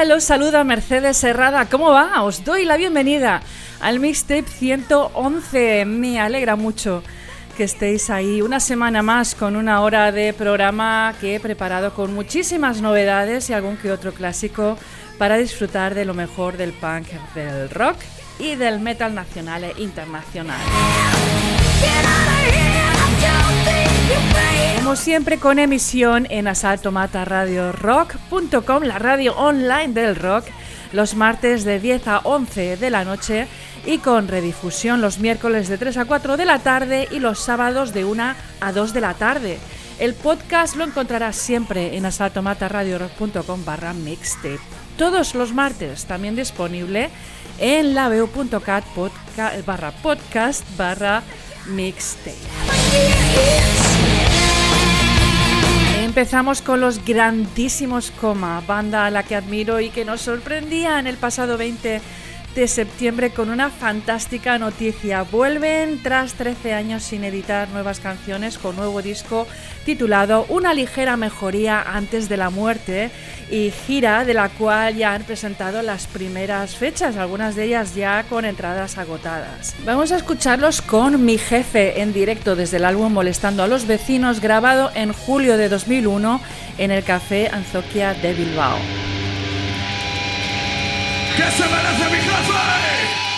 tal? Os saluda Mercedes Serrada. ¿Cómo va? Os doy la bienvenida al Mixtape 111. Me alegra mucho que estéis ahí una semana más con una hora de programa que he preparado con muchísimas novedades y algún que otro clásico para disfrutar de lo mejor del punk, del rock y del metal nacional e internacional. Como siempre con emisión en asaltomataradiorock.com, la radio online del rock, los martes de 10 a 11 de la noche y con redifusión los miércoles de 3 a 4 de la tarde y los sábados de 1 a 2 de la tarde. El podcast lo encontrarás siempre en asaltomataradiorock.com barra mixtape. Todos los martes también disponible en laveo.cat barra podcast barra mixtape. Empezamos con los grandísimos Coma, banda a la que admiro y que nos sorprendía en el pasado 20 de septiembre con una fantástica noticia. Vuelven tras 13 años sin editar nuevas canciones con nuevo disco titulado Una ligera mejoría antes de la muerte y gira de la cual ya han presentado las primeras fechas, algunas de ellas ya con entradas agotadas. Vamos a escucharlos con Mi jefe en directo desde el álbum Molestando a los vecinos grabado en julio de 2001 en el Café Anzoquia de Bilbao. ¿Qué se merece mi jefe?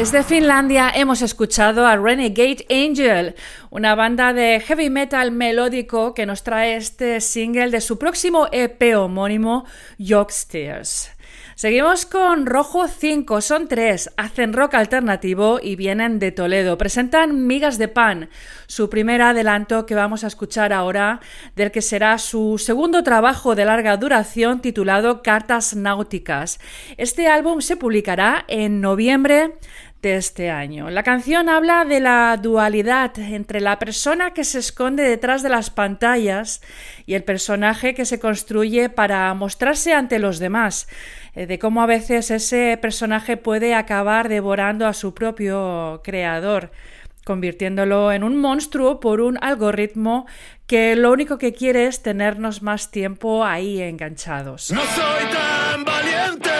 Desde Finlandia hemos escuchado a Renegade Angel, una banda de heavy metal melódico que nos trae este single de su próximo EP homónimo, Yorkstairs. Seguimos con Rojo 5, son tres, hacen rock alternativo y vienen de Toledo. Presentan Migas de Pan, su primer adelanto que vamos a escuchar ahora, del que será su segundo trabajo de larga duración titulado Cartas Náuticas. Este álbum se publicará en noviembre de este año. La canción habla de la dualidad entre la persona que se esconde detrás de las pantallas y el personaje que se construye para mostrarse ante los demás, eh, de cómo a veces ese personaje puede acabar devorando a su propio creador convirtiéndolo en un monstruo por un algoritmo que lo único que quiere es tenernos más tiempo ahí enganchados. No soy tan valiente.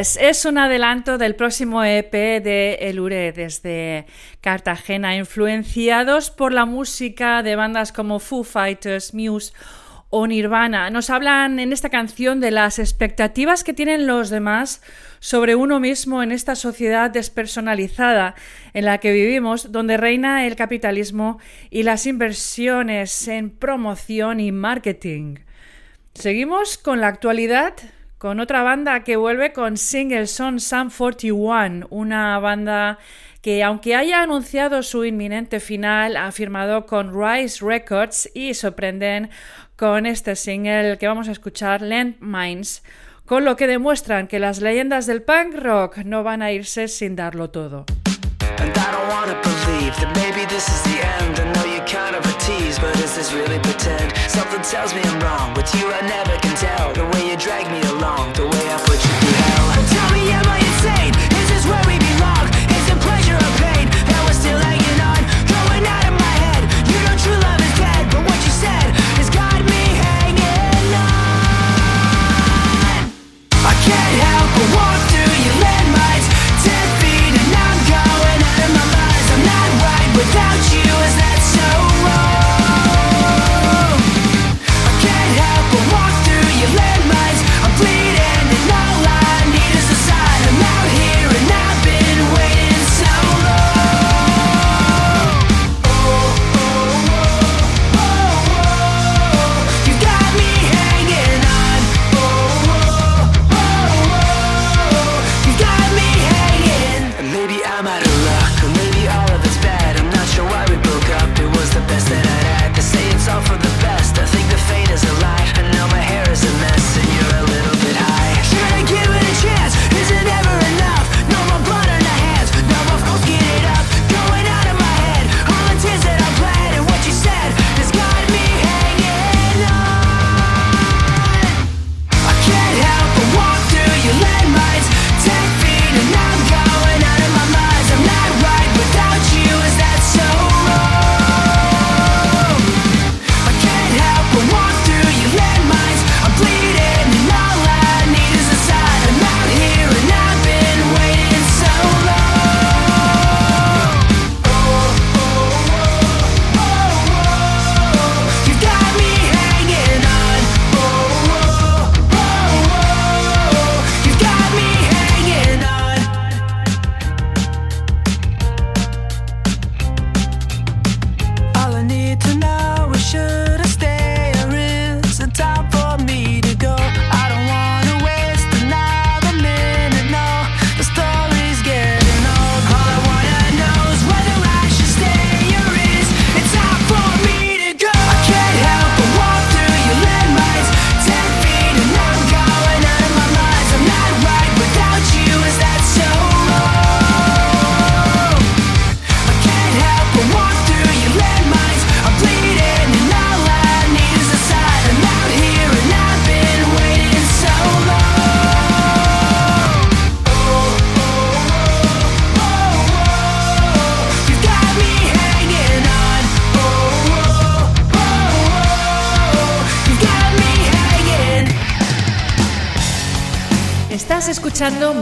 Pues es un adelanto del próximo EP de Elure desde Cartagena, influenciados por la música de bandas como Foo Fighters, Muse o Nirvana. Nos hablan en esta canción de las expectativas que tienen los demás sobre uno mismo en esta sociedad despersonalizada en la que vivimos, donde reina el capitalismo y las inversiones en promoción y marketing. Seguimos con la actualidad con otra banda que vuelve con Single Son Sam 41, una banda que aunque haya anunciado su inminente final, ha firmado con Rise Records y sorprenden con este single que vamos a escuchar, Landmines, con lo que demuestran que las leyendas del punk rock no van a irse sin darlo todo. Is this really pretend? Something tells me I'm wrong. With you, I never can tell. The way you drag me along, the way I.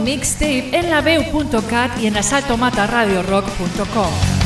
Mixtape en la y en asaltomataradiorock.com.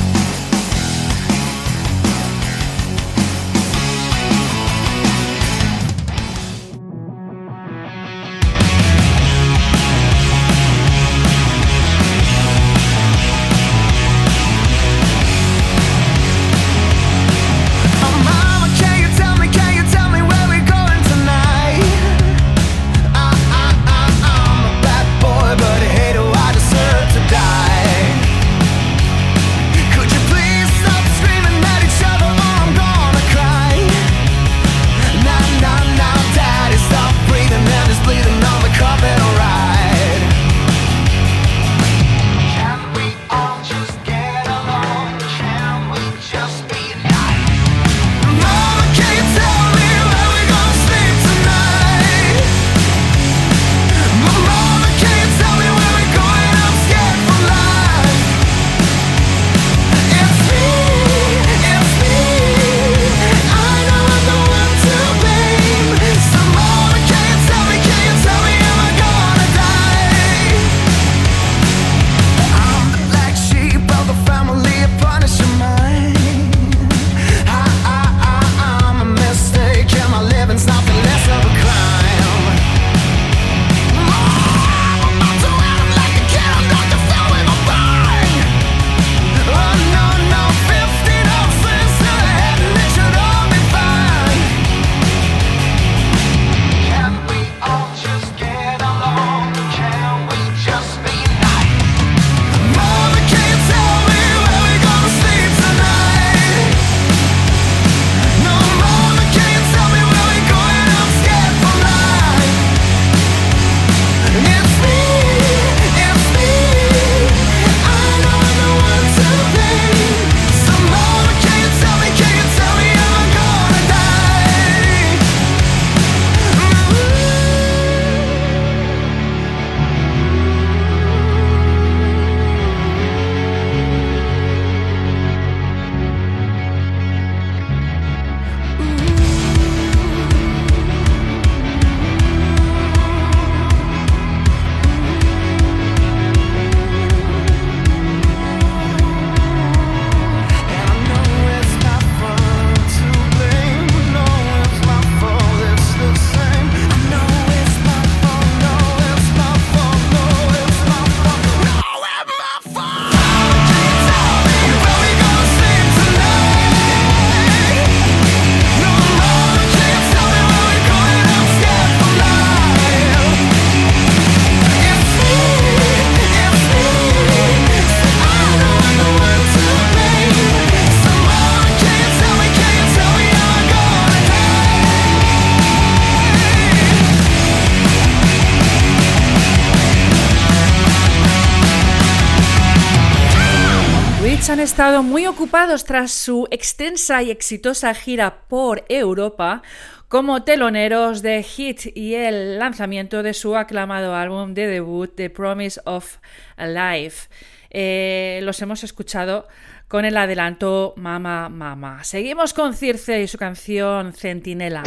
estado muy ocupados tras su extensa y exitosa gira por Europa como teloneros de Hit y el lanzamiento de su aclamado álbum de debut The Promise of Life. Eh, los hemos escuchado con el adelanto Mama Mama. Seguimos con Circe y su canción Centinela.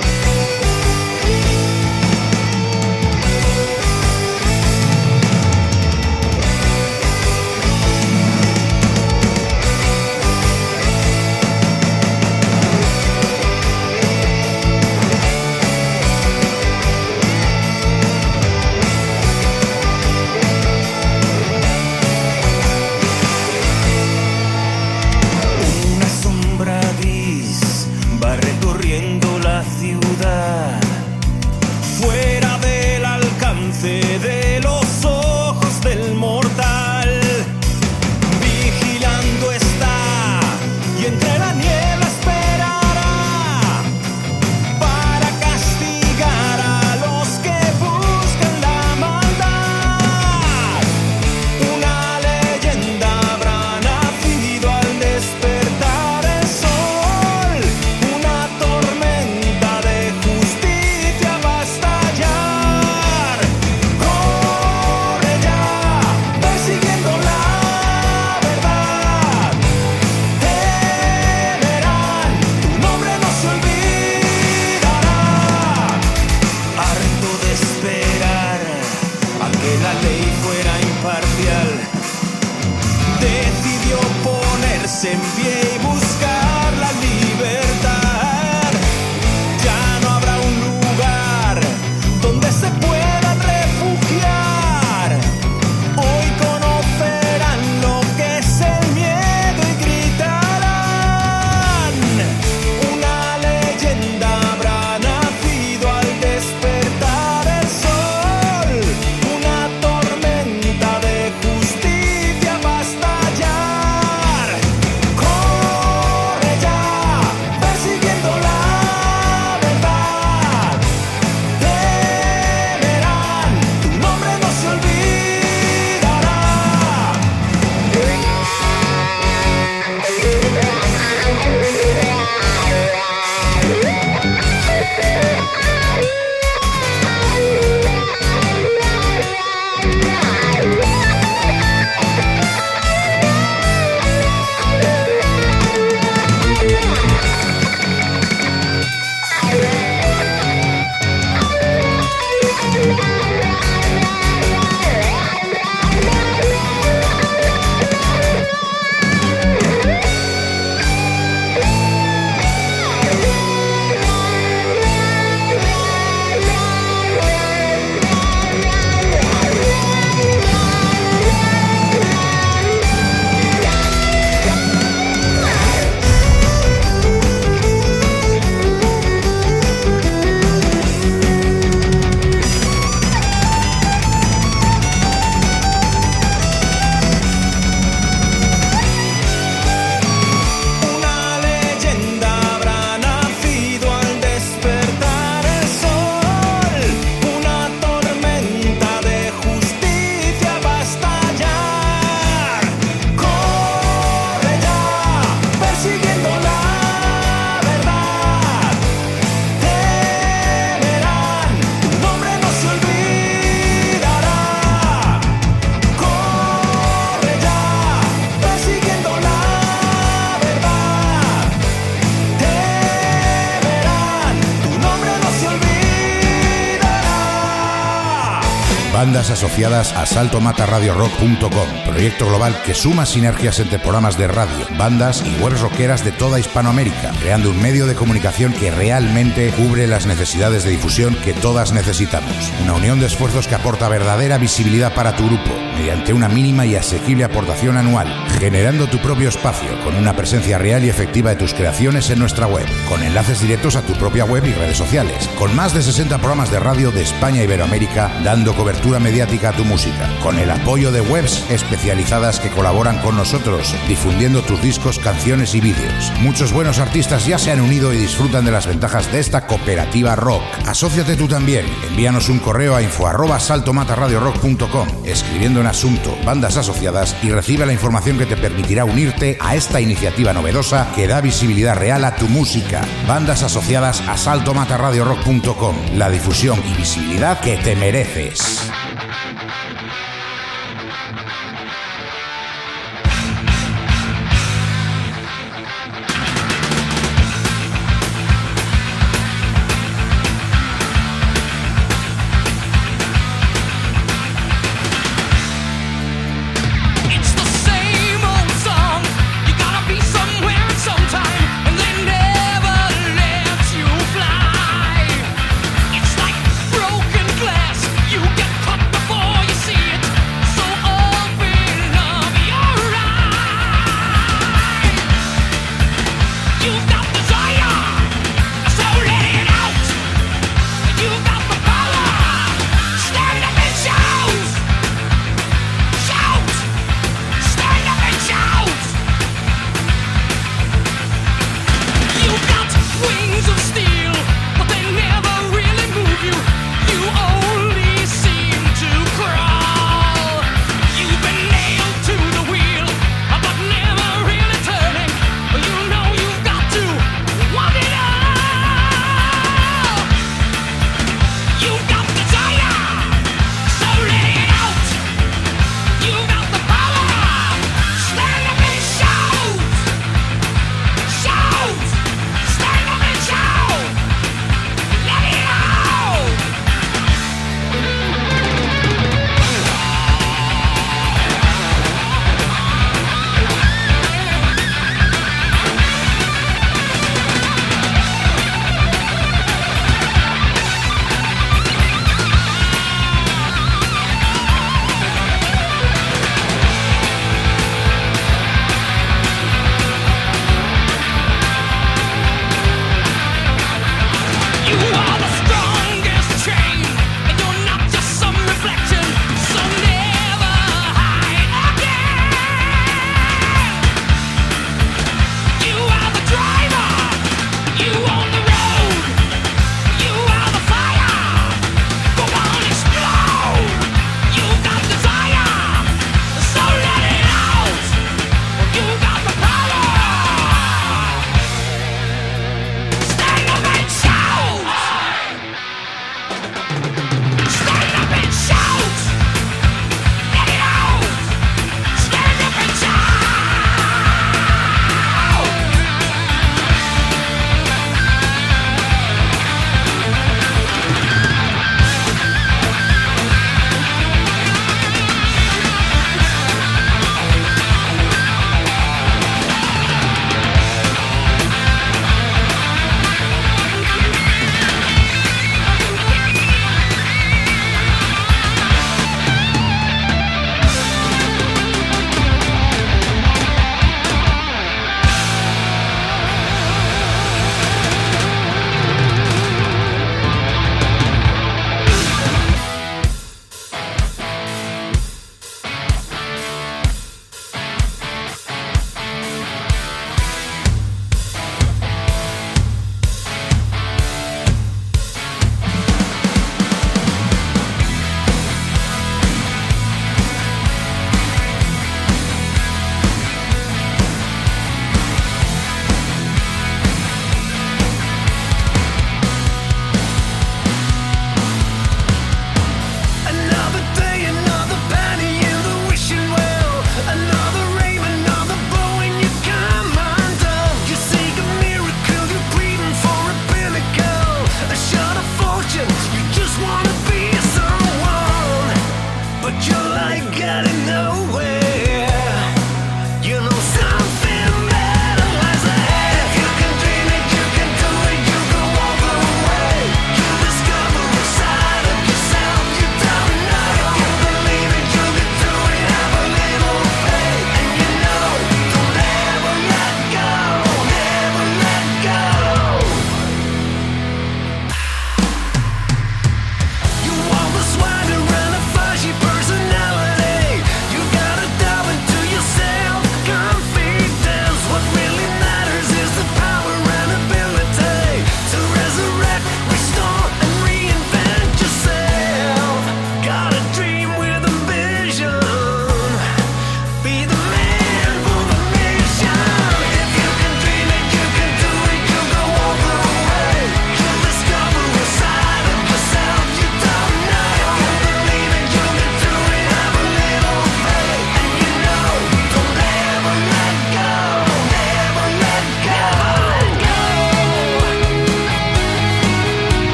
Asociadas a saltomataradiorock.com, proyecto global que suma sinergias entre programas de radio, bandas y webs rockeras de toda Hispanoamérica, creando un medio de comunicación que realmente cubre las necesidades de difusión que todas necesitamos. Una unión de esfuerzos que aporta verdadera visibilidad para tu grupo, mediante una mínima y asequible aportación anual, generando tu propio espacio con una presencia real y efectiva de tus creaciones en nuestra web, con enlaces directos a tu propia web y redes sociales, con más de 60 programas de radio de España y Iberoamérica dando cobertura mediática a tu música, con el apoyo de webs especializadas que colaboran con nosotros, difundiendo tus discos, canciones y vídeos. Muchos buenos artistas ya se han unido y disfrutan de las ventajas de esta cooperativa rock. Asociate tú también. Envíanos un correo a info arroba saltomataradiorock.com, escribiendo asunto, bandas asociadas y recibe la información que te permitirá unirte a esta iniciativa novedosa que da visibilidad real a tu música. Bandas asociadas a saltomataradiorock.com, la difusión y visibilidad que te mereces.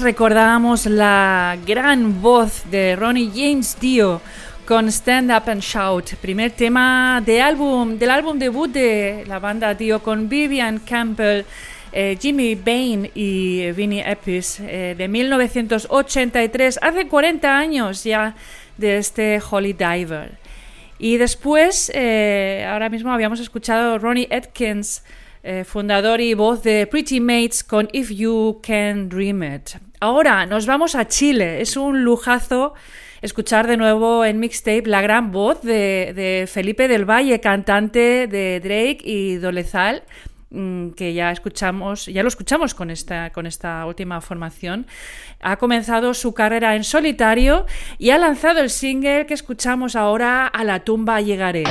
Recordábamos la gran voz de Ronnie James Dio con Stand Up and Shout, primer tema de álbum, del álbum debut de la banda Dio con Vivian Campbell, eh, Jimmy Bain y Vinnie Epis eh, de 1983, hace 40 años ya de este Holy Diver. Y después, eh, ahora mismo habíamos escuchado Ronnie Atkins, fundador y voz de Pretty Mates con If You Can Dream It. Ahora nos vamos a Chile. Es un lujazo escuchar de nuevo en mixtape la gran voz de, Felipe del Valle, cantante de Drake y Dolezal mm, que ya escuchamos, ya lo escuchamos con esta, con esta última formación, ha comenzado su carrera en solitario y ha lanzado el single que escuchamos ahora, A la tumba llegaré.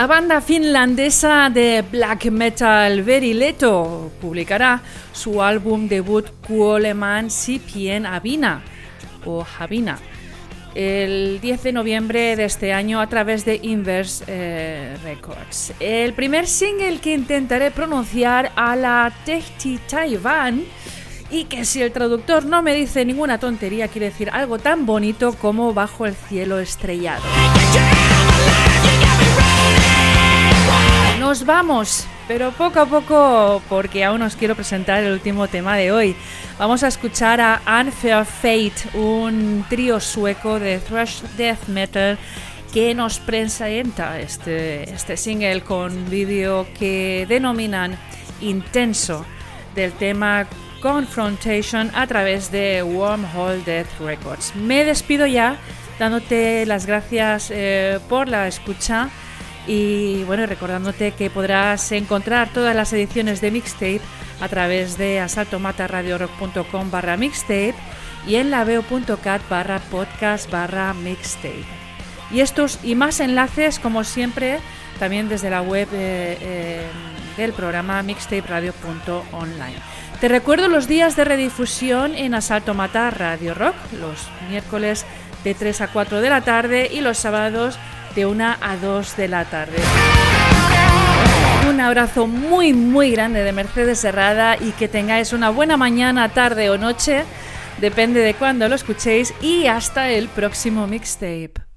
La banda finlandesa de black metal Verileto publicará su álbum debut Kuoleman Sipien Avina o Javina el 10 de noviembre de este año a través de Inverse eh, Records. El primer single que intentaré pronunciar a la Tehti Taiwan y que si el traductor no me dice ninguna tontería quiere decir algo tan bonito como bajo el cielo estrellado. Vamos, pero poco a poco porque aún os quiero presentar el último tema de hoy. Vamos a escuchar a Unfair Fate, un trío sueco de thrash death metal que nos presenta este, este single con vídeo que denominan intenso del tema Confrontation a través de Wormhole Death Records. Me despido ya dándote las gracias eh, por la escucha y bueno, recordándote que podrás encontrar todas las ediciones de Mixtape a través de asaltomataradiorock.com barra mixtape y en laveo.cat barra podcast barra mixtape. Y estos y más enlaces, como siempre, también desde la web eh, eh, del programa mixtaperadio.online. Te recuerdo los días de redifusión en Asalto Matar Radio Rock, los miércoles de 3 a 4 de la tarde y los sábados de 1 a 2 de la tarde. Un abrazo muy muy grande de Mercedes Herrada y que tengáis una buena mañana, tarde o noche, depende de cuándo lo escuchéis y hasta el próximo mixtape.